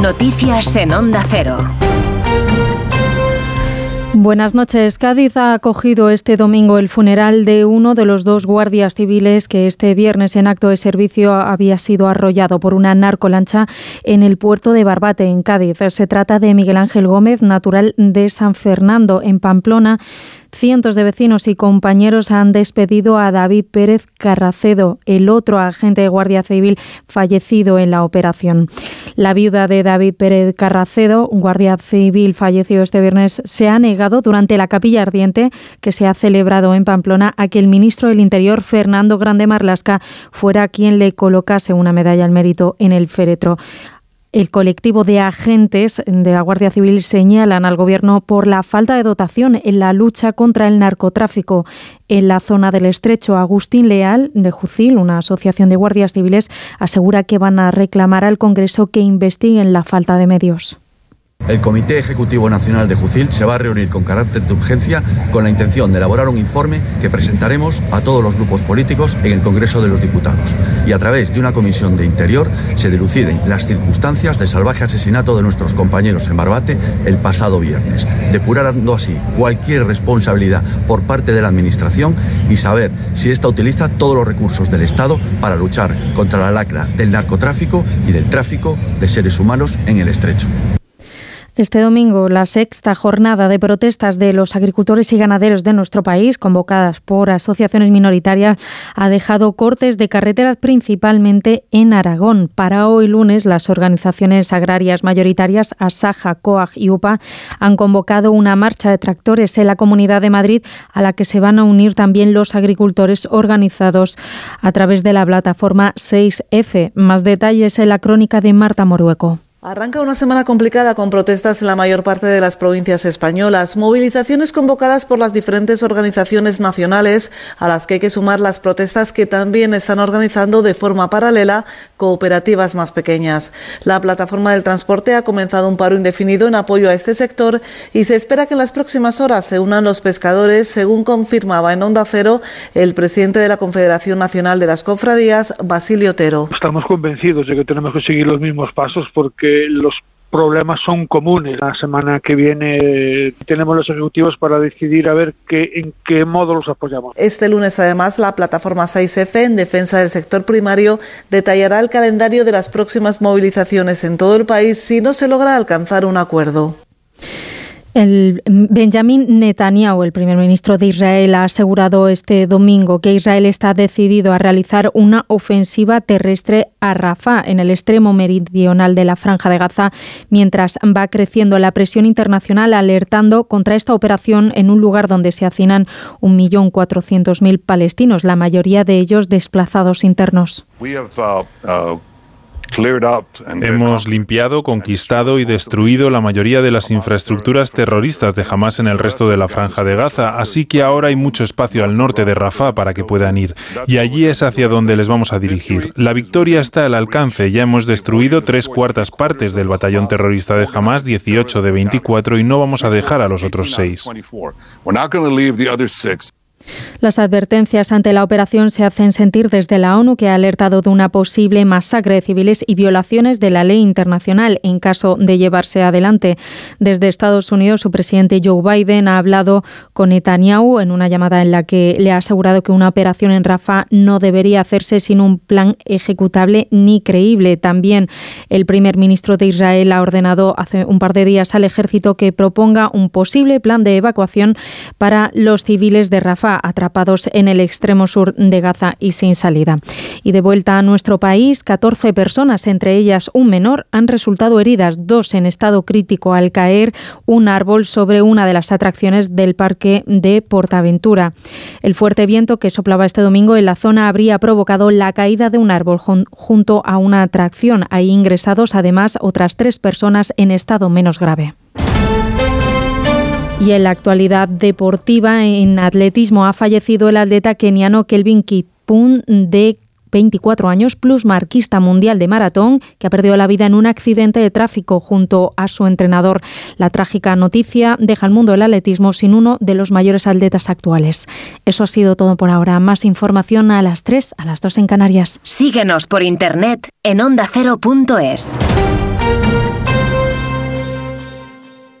Noticias en Onda Cero. Buenas noches. Cádiz ha acogido este domingo el funeral de uno de los dos guardias civiles que este viernes en acto de servicio había sido arrollado por una narcolancha en el puerto de Barbate, en Cádiz. Se trata de Miguel Ángel Gómez, natural de San Fernando, en Pamplona Cientos de vecinos y compañeros han despedido a David Pérez Carracedo, el otro agente de Guardia Civil fallecido en la operación. La viuda de David Pérez Carracedo, guardia civil fallecido este viernes, se ha negado durante la capilla ardiente que se ha celebrado en Pamplona a que el ministro del Interior, Fernando Grande Marlasca, fuera quien le colocase una medalla al mérito en el féretro. El colectivo de agentes de la Guardia Civil señalan al Gobierno por la falta de dotación en la lucha contra el narcotráfico en la zona del estrecho. Agustín Leal, de Jucil, una asociación de guardias civiles, asegura que van a reclamar al Congreso que investiguen la falta de medios. El Comité Ejecutivo Nacional de Jucil se va a reunir con carácter de urgencia con la intención de elaborar un informe que presentaremos a todos los grupos políticos en el Congreso de los Diputados. Y a través de una comisión de interior se diluciden las circunstancias del salvaje asesinato de nuestros compañeros en Barbate el pasado viernes, depurando así cualquier responsabilidad por parte de la Administración y saber si ésta utiliza todos los recursos del Estado para luchar contra la lacra del narcotráfico y del tráfico de seres humanos en el estrecho. Este domingo, la sexta jornada de protestas de los agricultores y ganaderos de nuestro país, convocadas por asociaciones minoritarias, ha dejado cortes de carreteras principalmente en Aragón. Para hoy lunes, las organizaciones agrarias mayoritarias Asaja, COAG y UPA han convocado una marcha de tractores en la Comunidad de Madrid a la que se van a unir también los agricultores organizados a través de la plataforma 6F. Más detalles en la crónica de Marta Morueco. Arranca una semana complicada con protestas en la mayor parte de las provincias españolas, movilizaciones convocadas por las diferentes organizaciones nacionales, a las que hay que sumar las protestas que también están organizando de forma paralela cooperativas más pequeñas. La plataforma del transporte ha comenzado un paro indefinido en apoyo a este sector y se espera que en las próximas horas se unan los pescadores, según confirmaba en Onda Cero el presidente de la Confederación Nacional de las Cofradías, Basilio Otero. Estamos convencidos de que tenemos que seguir los mismos pasos porque los problemas son comunes. La semana que viene tenemos los ejecutivos para decidir a ver qué, en qué modo los apoyamos. Este lunes, además, la plataforma 6F en defensa del sector primario detallará el calendario de las próximas movilizaciones en todo el país si no se logra alcanzar un acuerdo. El Benjamin Netanyahu, el primer ministro de Israel, ha asegurado este domingo que Israel está decidido a realizar una ofensiva terrestre a Rafah, en el extremo meridional de la franja de Gaza, mientras va creciendo la presión internacional, alertando contra esta operación en un lugar donde se hacinan 1.400.000 palestinos, la mayoría de ellos desplazados internos. Uh, uh, Hemos limpiado, conquistado y destruido la mayoría de las infraestructuras terroristas de Hamas en el resto de la franja de Gaza, así que ahora hay mucho espacio al norte de Rafah para que puedan ir, y allí es hacia donde les vamos a dirigir. La victoria está al alcance, ya hemos destruido tres cuartas partes del batallón terrorista de Hamas, 18 de 24, y no vamos a dejar a los otros seis. Las advertencias ante la operación se hacen sentir desde la ONU, que ha alertado de una posible masacre de civiles y violaciones de la ley internacional en caso de llevarse adelante. Desde Estados Unidos, su presidente Joe Biden ha hablado con Netanyahu en una llamada en la que le ha asegurado que una operación en Rafah no debería hacerse sin un plan ejecutable ni creíble. También el primer ministro de Israel ha ordenado hace un par de días al ejército que proponga un posible plan de evacuación para los civiles de Rafah atrapados en el extremo sur de Gaza y sin salida. Y de vuelta a nuestro país, 14 personas, entre ellas un menor, han resultado heridas, dos en estado crítico al caer un árbol sobre una de las atracciones del parque de Portaventura. El fuerte viento que soplaba este domingo en la zona habría provocado la caída de un árbol junto a una atracción. Hay ingresados además otras tres personas en estado menos grave. Y en la actualidad deportiva, en atletismo, ha fallecido el atleta keniano Kelvin Kipun de 24 años, plusmarquista mundial de maratón, que ha perdido la vida en un accidente de tráfico junto a su entrenador. La trágica noticia deja al mundo del atletismo sin uno de los mayores atletas actuales. Eso ha sido todo por ahora. Más información a las 3, a las 2 en Canarias. Síguenos por internet en ondacero.es.